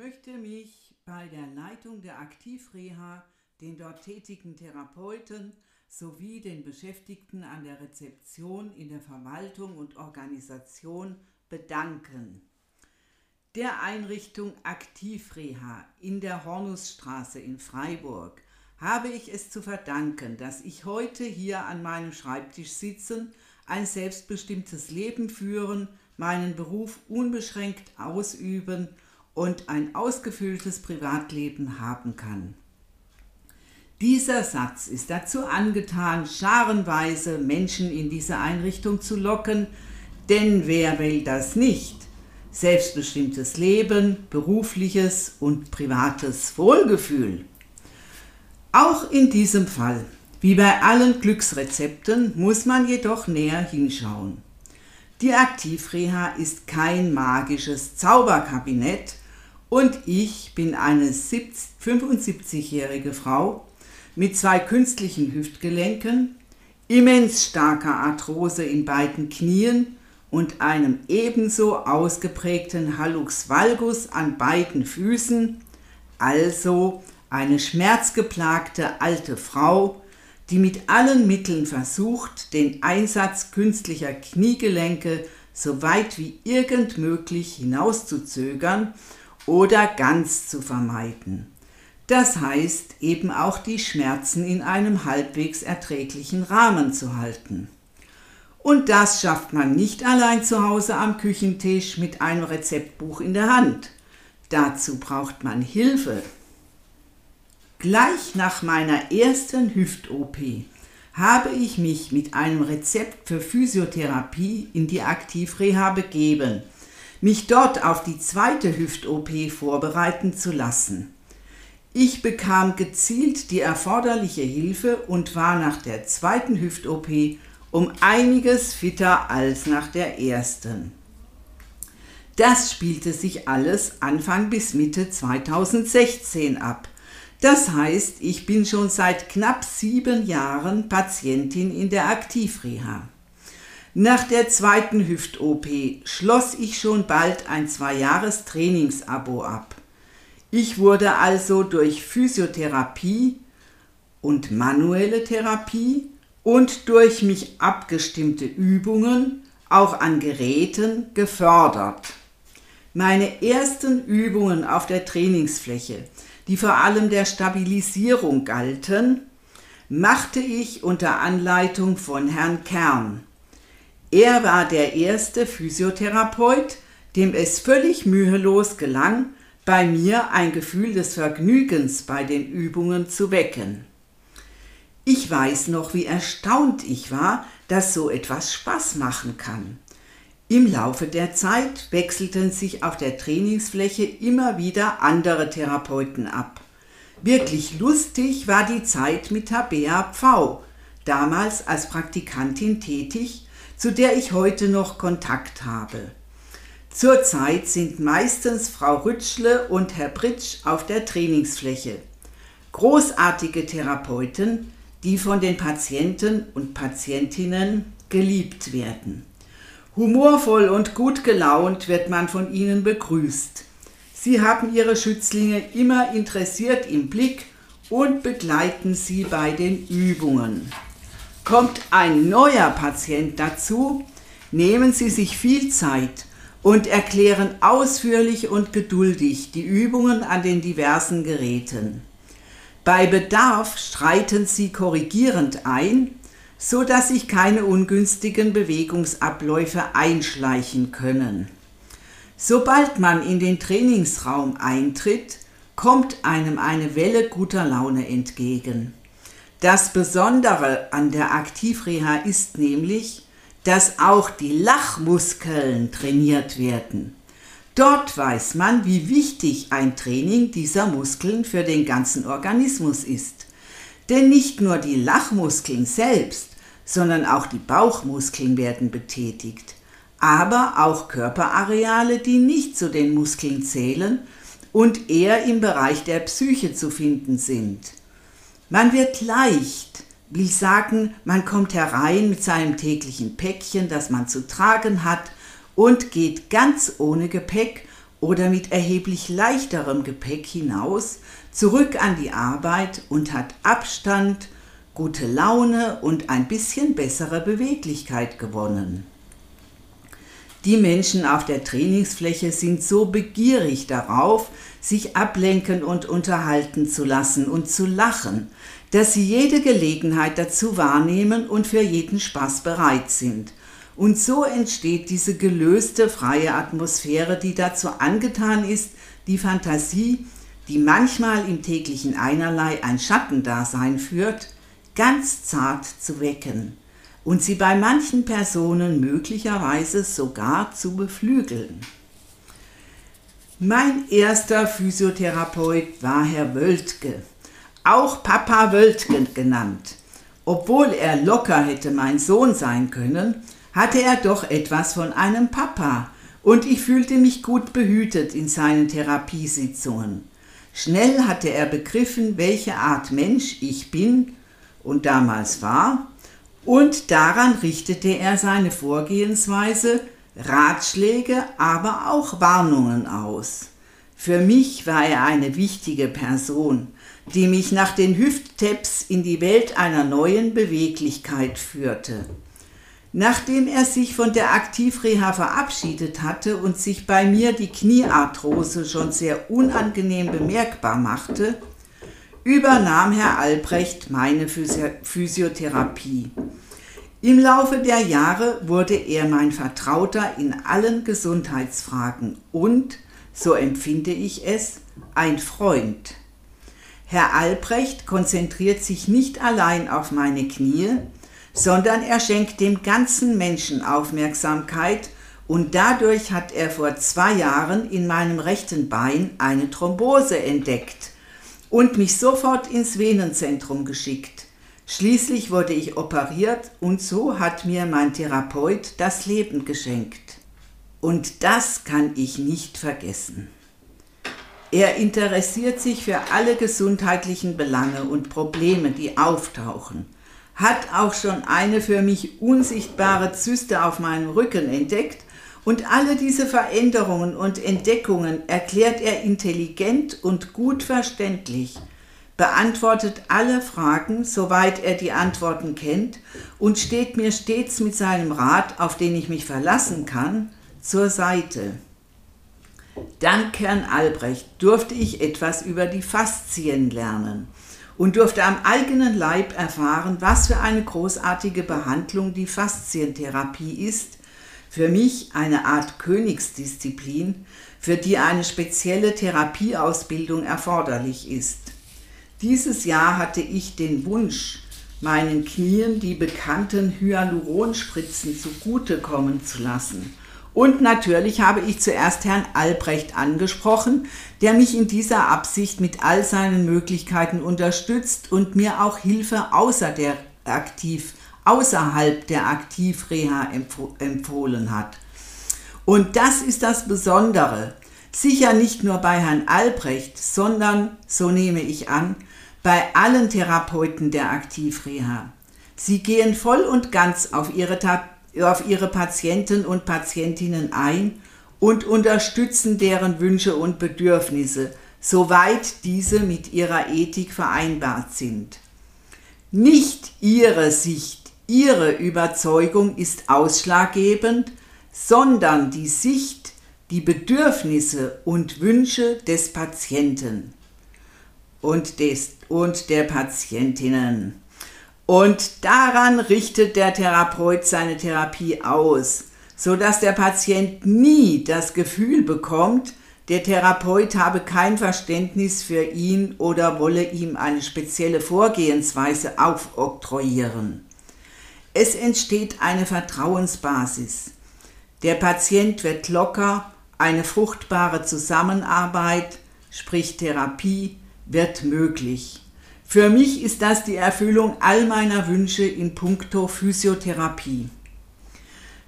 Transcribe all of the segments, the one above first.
Ich möchte mich bei der Leitung der Aktivreha, den dort tätigen Therapeuten sowie den Beschäftigten an der Rezeption in der Verwaltung und Organisation bedanken. Der Einrichtung Aktivreha in der Hornusstraße in Freiburg habe ich es zu verdanken, dass ich heute hier an meinem Schreibtisch sitzen, ein selbstbestimmtes Leben führen, meinen Beruf unbeschränkt ausüben und ein ausgefülltes Privatleben haben kann. Dieser Satz ist dazu angetan, scharenweise Menschen in diese Einrichtung zu locken, denn wer will das nicht? Selbstbestimmtes Leben, berufliches und privates Wohlgefühl. Auch in diesem Fall, wie bei allen Glücksrezepten, muss man jedoch näher hinschauen. Die Aktivreha ist kein magisches Zauberkabinett und ich bin eine 75-jährige Frau mit zwei künstlichen Hüftgelenken, immens starker Arthrose in beiden Knien und einem ebenso ausgeprägten Hallux valgus an beiden Füßen, also eine schmerzgeplagte alte Frau, die mit allen Mitteln versucht, den Einsatz künstlicher Kniegelenke so weit wie irgend möglich hinauszuzögern oder ganz zu vermeiden. Das heißt eben auch die Schmerzen in einem halbwegs erträglichen Rahmen zu halten. Und das schafft man nicht allein zu Hause am Küchentisch mit einem Rezeptbuch in der Hand. Dazu braucht man Hilfe. Gleich nach meiner ersten Hüft-OP habe ich mich mit einem Rezept für Physiotherapie in die Aktivreha begeben, mich dort auf die zweite Hüft-OP vorbereiten zu lassen. Ich bekam gezielt die erforderliche Hilfe und war nach der zweiten Hüft-OP um einiges fitter als nach der ersten. Das spielte sich alles Anfang bis Mitte 2016 ab das heißt, ich bin schon seit knapp sieben Jahren Patientin in der Aktivreha. Nach der zweiten Hüft-OP schloss ich schon bald ein Zwei-Jahres-Trainingsabo ab. Ich wurde also durch Physiotherapie und manuelle Therapie und durch mich abgestimmte Übungen auch an Geräten gefördert. Meine ersten Übungen auf der Trainingsfläche die vor allem der Stabilisierung galten, machte ich unter Anleitung von Herrn Kern. Er war der erste Physiotherapeut, dem es völlig mühelos gelang, bei mir ein Gefühl des Vergnügens bei den Übungen zu wecken. Ich weiß noch, wie erstaunt ich war, dass so etwas Spaß machen kann. Im Laufe der Zeit wechselten sich auf der Trainingsfläche immer wieder andere Therapeuten ab. Wirklich lustig war die Zeit mit Tabea Pfau, damals als Praktikantin tätig, zu der ich heute noch Kontakt habe. Zurzeit sind meistens Frau Rütschle und Herr Britsch auf der Trainingsfläche. Großartige Therapeuten, die von den Patienten und Patientinnen geliebt werden. Humorvoll und gut gelaunt wird man von ihnen begrüßt. Sie haben ihre Schützlinge immer interessiert im Blick und begleiten sie bei den Übungen. Kommt ein neuer Patient dazu, nehmen Sie sich viel Zeit und erklären ausführlich und geduldig die Übungen an den diversen Geräten. Bei Bedarf streiten Sie korrigierend ein so dass sich keine ungünstigen Bewegungsabläufe einschleichen können. Sobald man in den Trainingsraum eintritt, kommt einem eine Welle guter Laune entgegen. Das Besondere an der Aktivreha ist nämlich, dass auch die Lachmuskeln trainiert werden. Dort weiß man, wie wichtig ein Training dieser Muskeln für den ganzen Organismus ist. Denn nicht nur die Lachmuskeln selbst, sondern auch die Bauchmuskeln werden betätigt, aber auch Körperareale, die nicht zu den Muskeln zählen und eher im Bereich der Psyche zu finden sind. Man wird leicht, will sagen, man kommt herein mit seinem täglichen Päckchen, das man zu tragen hat, und geht ganz ohne Gepäck oder mit erheblich leichterem Gepäck hinaus, zurück an die Arbeit und hat Abstand, gute Laune und ein bisschen bessere Beweglichkeit gewonnen. Die Menschen auf der Trainingsfläche sind so begierig darauf, sich ablenken und unterhalten zu lassen und zu lachen, dass sie jede Gelegenheit dazu wahrnehmen und für jeden Spaß bereit sind. Und so entsteht diese gelöste, freie Atmosphäre, die dazu angetan ist, die Fantasie, die manchmal im täglichen Einerlei ein Schattendasein führt, ganz zart zu wecken und sie bei manchen Personen möglicherweise sogar zu beflügeln. Mein erster Physiotherapeut war Herr Wöltke, auch Papa Wöltke genannt. Obwohl er locker hätte mein Sohn sein können, hatte er doch etwas von einem Papa und ich fühlte mich gut behütet in seinen Therapiesitzungen. Schnell hatte er begriffen, welche Art Mensch ich bin und damals war und daran richtete er seine Vorgehensweise, Ratschläge, aber auch Warnungen aus. Für mich war er eine wichtige Person, die mich nach den Hüftteps in die Welt einer neuen Beweglichkeit führte. Nachdem er sich von der Aktivreha verabschiedet hatte und sich bei mir die Kniearthrose schon sehr unangenehm bemerkbar machte, übernahm Herr Albrecht meine Physiotherapie. Im Laufe der Jahre wurde er mein Vertrauter in allen Gesundheitsfragen und, so empfinde ich es, ein Freund. Herr Albrecht konzentriert sich nicht allein auf meine Knie, sondern er schenkt dem ganzen Menschen Aufmerksamkeit und dadurch hat er vor zwei Jahren in meinem rechten Bein eine Thrombose entdeckt und mich sofort ins Venenzentrum geschickt. Schließlich wurde ich operiert und so hat mir mein Therapeut das Leben geschenkt. Und das kann ich nicht vergessen. Er interessiert sich für alle gesundheitlichen Belange und Probleme, die auftauchen, hat auch schon eine für mich unsichtbare Zyste auf meinem Rücken entdeckt und alle diese Veränderungen und Entdeckungen erklärt er intelligent und gut verständlich, beantwortet alle Fragen, soweit er die Antworten kennt, und steht mir stets mit seinem Rat, auf den ich mich verlassen kann, zur Seite. Dank Herrn Albrecht durfte ich etwas über die Faszien lernen und durfte am eigenen Leib erfahren, was für eine großartige Behandlung die Faszientherapie ist, für mich eine Art Königsdisziplin, für die eine spezielle Therapieausbildung erforderlich ist. Dieses Jahr hatte ich den Wunsch, meinen Knien die bekannten Hyaluronspritzen zugutekommen zu lassen. Und natürlich habe ich zuerst Herrn Albrecht angesprochen, der mich in dieser Absicht mit all seinen Möglichkeiten unterstützt und mir auch Hilfe außer der aktiv außerhalb der Aktivreha empfohlen hat. Und das ist das Besondere. Sicher nicht nur bei Herrn Albrecht, sondern, so nehme ich an, bei allen Therapeuten der Aktivreha. Sie gehen voll und ganz auf ihre, auf ihre Patienten und Patientinnen ein und unterstützen deren Wünsche und Bedürfnisse, soweit diese mit ihrer Ethik vereinbart sind. Nicht ihre Sicht Ihre Überzeugung ist ausschlaggebend, sondern die Sicht, die Bedürfnisse und Wünsche des Patienten und, des, und der Patientinnen. Und daran richtet der Therapeut seine Therapie aus, sodass der Patient nie das Gefühl bekommt, der Therapeut habe kein Verständnis für ihn oder wolle ihm eine spezielle Vorgehensweise aufoktroyieren. Es entsteht eine Vertrauensbasis. Der Patient wird locker, eine fruchtbare Zusammenarbeit, sprich Therapie, wird möglich. Für mich ist das die Erfüllung all meiner Wünsche in puncto Physiotherapie.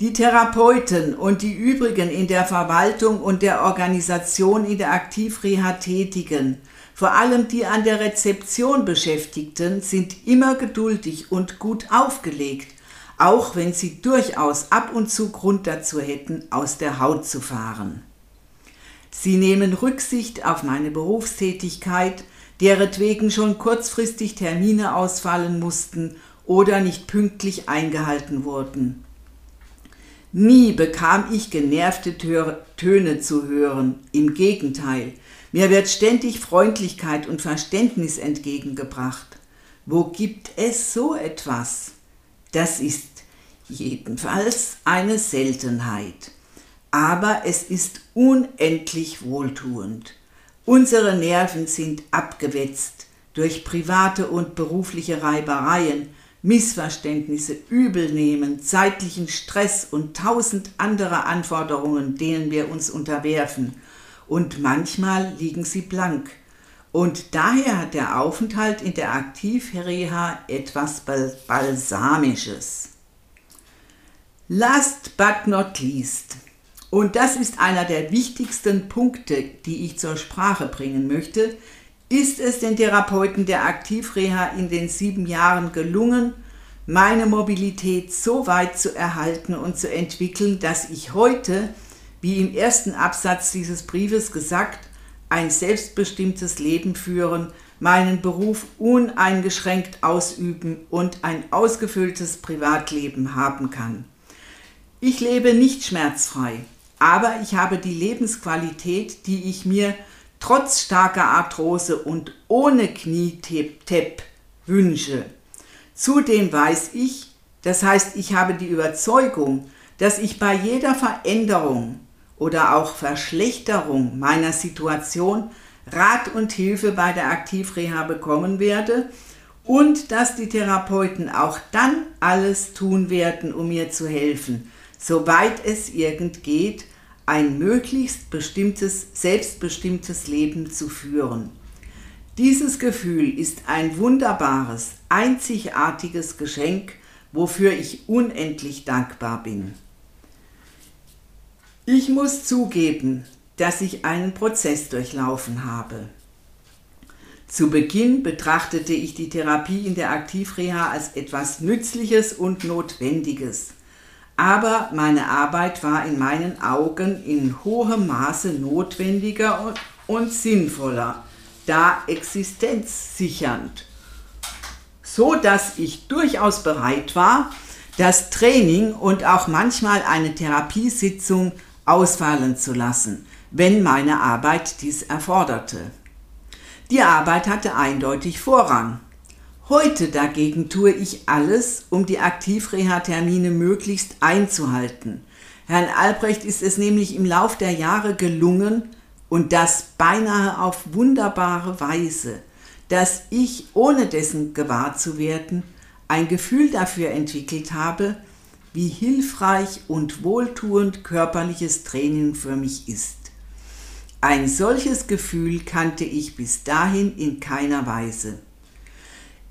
Die Therapeuten und die übrigen in der Verwaltung und der Organisation in der Aktivreha tätigen vor allem die an der Rezeption Beschäftigten sind immer geduldig und gut aufgelegt, auch wenn sie durchaus ab und zu Grund dazu hätten, aus der Haut zu fahren. Sie nehmen Rücksicht auf meine Berufstätigkeit, deretwegen schon kurzfristig Termine ausfallen mussten oder nicht pünktlich eingehalten wurden. Nie bekam ich genervte Töne zu hören, im Gegenteil, mir wird ständig Freundlichkeit und Verständnis entgegengebracht. Wo gibt es so etwas? Das ist jedenfalls eine Seltenheit. Aber es ist unendlich wohltuend. Unsere Nerven sind abgewetzt durch private und berufliche Reibereien, Missverständnisse, Übelnehmen, zeitlichen Stress und tausend andere Anforderungen, denen wir uns unterwerfen. Und manchmal liegen sie blank. Und daher hat der Aufenthalt in der Aktivreha etwas Balsamisches. Last but not least. Und das ist einer der wichtigsten Punkte, die ich zur Sprache bringen möchte, ist es den Therapeuten der Aktivreha in den sieben Jahren gelungen, meine Mobilität so weit zu erhalten und zu entwickeln, dass ich heute, wie im ersten Absatz dieses Briefes gesagt, ein selbstbestimmtes Leben führen, meinen Beruf uneingeschränkt ausüben und ein ausgefülltes Privatleben haben kann. Ich lebe nicht schmerzfrei, aber ich habe die Lebensqualität, die ich mir trotz starker Arthrose und ohne Knietepp wünsche. Zudem weiß ich, das heißt, ich habe die Überzeugung, dass ich bei jeder Veränderung oder auch Verschlechterung meiner Situation Rat und Hilfe bei der Aktivreha bekommen werde und dass die Therapeuten auch dann alles tun werden, um mir zu helfen, soweit es irgend geht, ein möglichst bestimmtes, selbstbestimmtes Leben zu führen. Dieses Gefühl ist ein wunderbares, einzigartiges Geschenk, wofür ich unendlich dankbar bin. Ich muss zugeben, dass ich einen Prozess durchlaufen habe. Zu Beginn betrachtete ich die Therapie in der Aktivreha als etwas Nützliches und Notwendiges aber meine Arbeit war in meinen Augen in hohem Maße notwendiger und sinnvoller, da existenzsichernd, so dass ich durchaus bereit war, das Training und auch manchmal eine Therapiesitzung ausfallen zu lassen, wenn meine Arbeit dies erforderte. Die Arbeit hatte eindeutig Vorrang. Heute dagegen tue ich alles, um die Aktivreha-Termine möglichst einzuhalten. Herrn Albrecht ist es nämlich im Lauf der Jahre gelungen, und das beinahe auf wunderbare Weise, dass ich, ohne dessen gewahr zu werden, ein Gefühl dafür entwickelt habe, wie hilfreich und wohltuend körperliches Training für mich ist. Ein solches Gefühl kannte ich bis dahin in keiner Weise.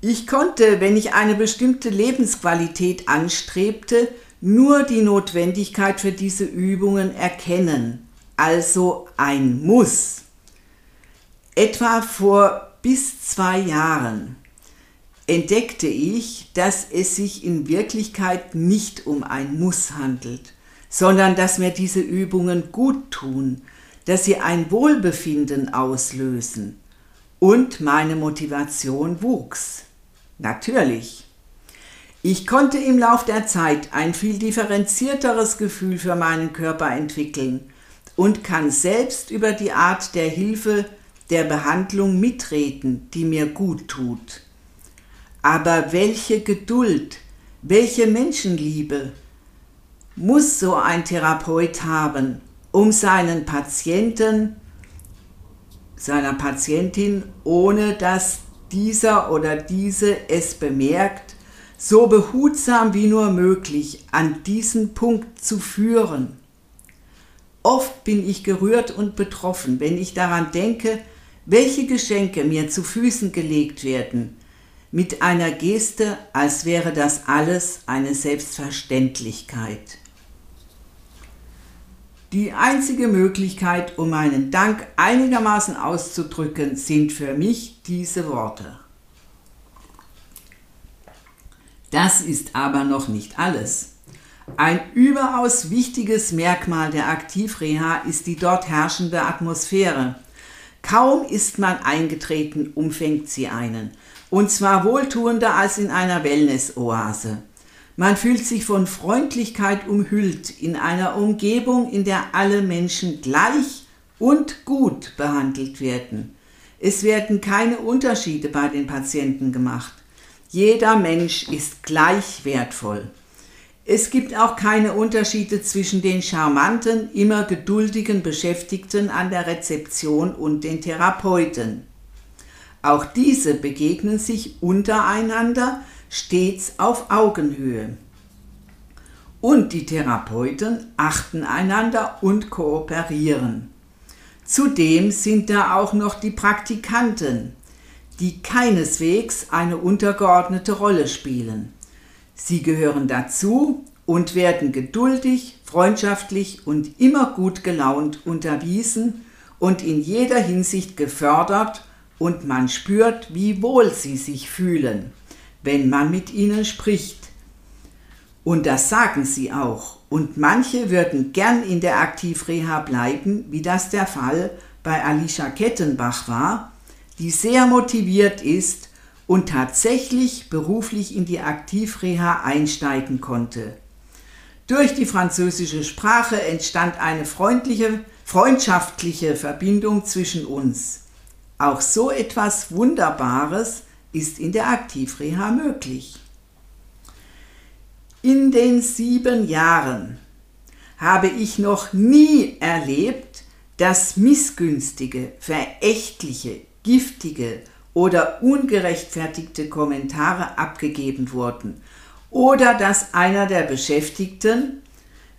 Ich konnte, wenn ich eine bestimmte Lebensqualität anstrebte, nur die Notwendigkeit für diese Übungen erkennen, also ein Muss. Etwa vor bis zwei Jahren entdeckte ich, dass es sich in Wirklichkeit nicht um ein Muss handelt, sondern dass mir diese Übungen gut tun, dass sie ein Wohlbefinden auslösen und meine Motivation wuchs. Natürlich. Ich konnte im Lauf der Zeit ein viel differenzierteres Gefühl für meinen Körper entwickeln und kann selbst über die Art der Hilfe, der Behandlung mitreden, die mir gut tut. Aber welche Geduld, welche Menschenliebe muss so ein Therapeut haben, um seinen Patienten, seiner Patientin, ohne dass dieser oder diese es bemerkt, so behutsam wie nur möglich an diesen Punkt zu führen. Oft bin ich gerührt und betroffen, wenn ich daran denke, welche Geschenke mir zu Füßen gelegt werden, mit einer Geste, als wäre das alles eine Selbstverständlichkeit. Die einzige Möglichkeit, um meinen Dank einigermaßen auszudrücken, sind für mich diese Worte. Das ist aber noch nicht alles. Ein überaus wichtiges Merkmal der Aktivreha ist die dort herrschende Atmosphäre. Kaum ist man eingetreten, umfängt sie einen. Und zwar wohltuender als in einer Wellness-Oase. Man fühlt sich von Freundlichkeit umhüllt in einer Umgebung, in der alle Menschen gleich und gut behandelt werden. Es werden keine Unterschiede bei den Patienten gemacht. Jeder Mensch ist gleich wertvoll. Es gibt auch keine Unterschiede zwischen den charmanten, immer geduldigen Beschäftigten an der Rezeption und den Therapeuten. Auch diese begegnen sich untereinander stets auf Augenhöhe. Und die Therapeuten achten einander und kooperieren. Zudem sind da auch noch die Praktikanten, die keineswegs eine untergeordnete Rolle spielen. Sie gehören dazu und werden geduldig, freundschaftlich und immer gut gelaunt unterwiesen und in jeder Hinsicht gefördert und man spürt, wie wohl sie sich fühlen, wenn man mit ihnen spricht. Und das sagen sie auch. Und manche würden gern in der Aktivreha bleiben, wie das der Fall bei Alicia Kettenbach war, die sehr motiviert ist und tatsächlich beruflich in die Aktivreha einsteigen konnte. Durch die französische Sprache entstand eine freundliche, freundschaftliche Verbindung zwischen uns. Auch so etwas Wunderbares ist in der Aktivreha möglich. In den sieben Jahren habe ich noch nie erlebt, dass missgünstige, verächtliche, giftige oder ungerechtfertigte Kommentare abgegeben wurden oder dass einer der Beschäftigten,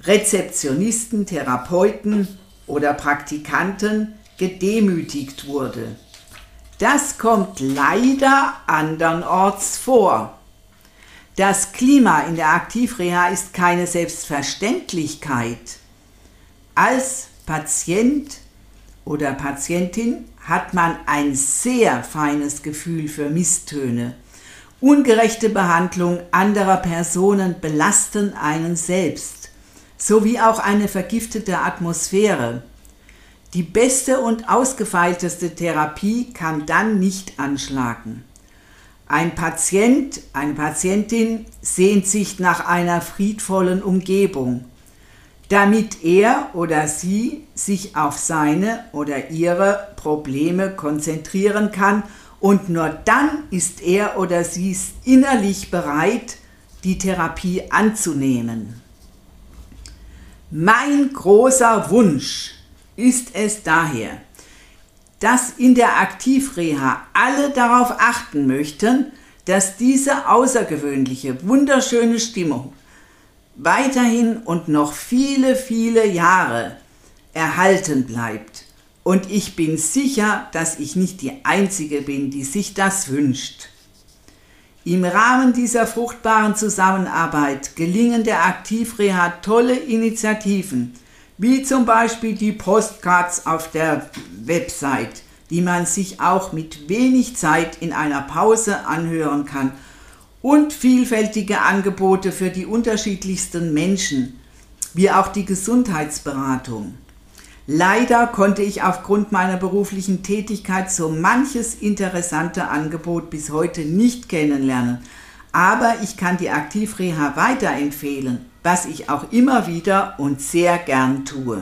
Rezeptionisten, Therapeuten oder Praktikanten gedemütigt wurde. Das kommt leider andernorts vor. Das Klima in der Aktivreha ist keine Selbstverständlichkeit. Als Patient oder Patientin hat man ein sehr feines Gefühl für Misstöne. Ungerechte Behandlung anderer Personen belasten einen selbst, sowie auch eine vergiftete Atmosphäre. Die beste und ausgefeilteste Therapie kann dann nicht anschlagen. Ein Patient, eine Patientin sehnt sich nach einer friedvollen Umgebung damit er oder sie sich auf seine oder ihre Probleme konzentrieren kann und nur dann ist er oder sie innerlich bereit, die Therapie anzunehmen. Mein großer Wunsch ist es daher, dass in der Aktivreha alle darauf achten möchten, dass diese außergewöhnliche, wunderschöne Stimmung weiterhin und noch viele, viele Jahre erhalten bleibt. Und ich bin sicher, dass ich nicht die Einzige bin, die sich das wünscht. Im Rahmen dieser fruchtbaren Zusammenarbeit gelingen der Aktivreha tolle Initiativen, wie zum Beispiel die Postcards auf der Website, die man sich auch mit wenig Zeit in einer Pause anhören kann. Und vielfältige Angebote für die unterschiedlichsten Menschen, wie auch die Gesundheitsberatung. Leider konnte ich aufgrund meiner beruflichen Tätigkeit so manches interessante Angebot bis heute nicht kennenlernen, aber ich kann die Aktivreha weiterempfehlen, was ich auch immer wieder und sehr gern tue.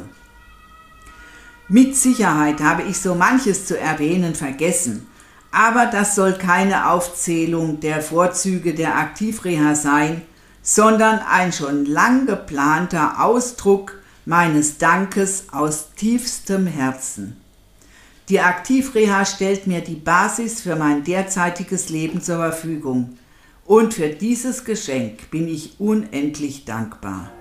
Mit Sicherheit habe ich so manches zu erwähnen vergessen, aber das soll keine Aufzählung der Vorzüge der Aktivreha sein, sondern ein schon lang geplanter Ausdruck meines Dankes aus tiefstem Herzen. Die Aktivreha stellt mir die Basis für mein derzeitiges Leben zur Verfügung und für dieses Geschenk bin ich unendlich dankbar.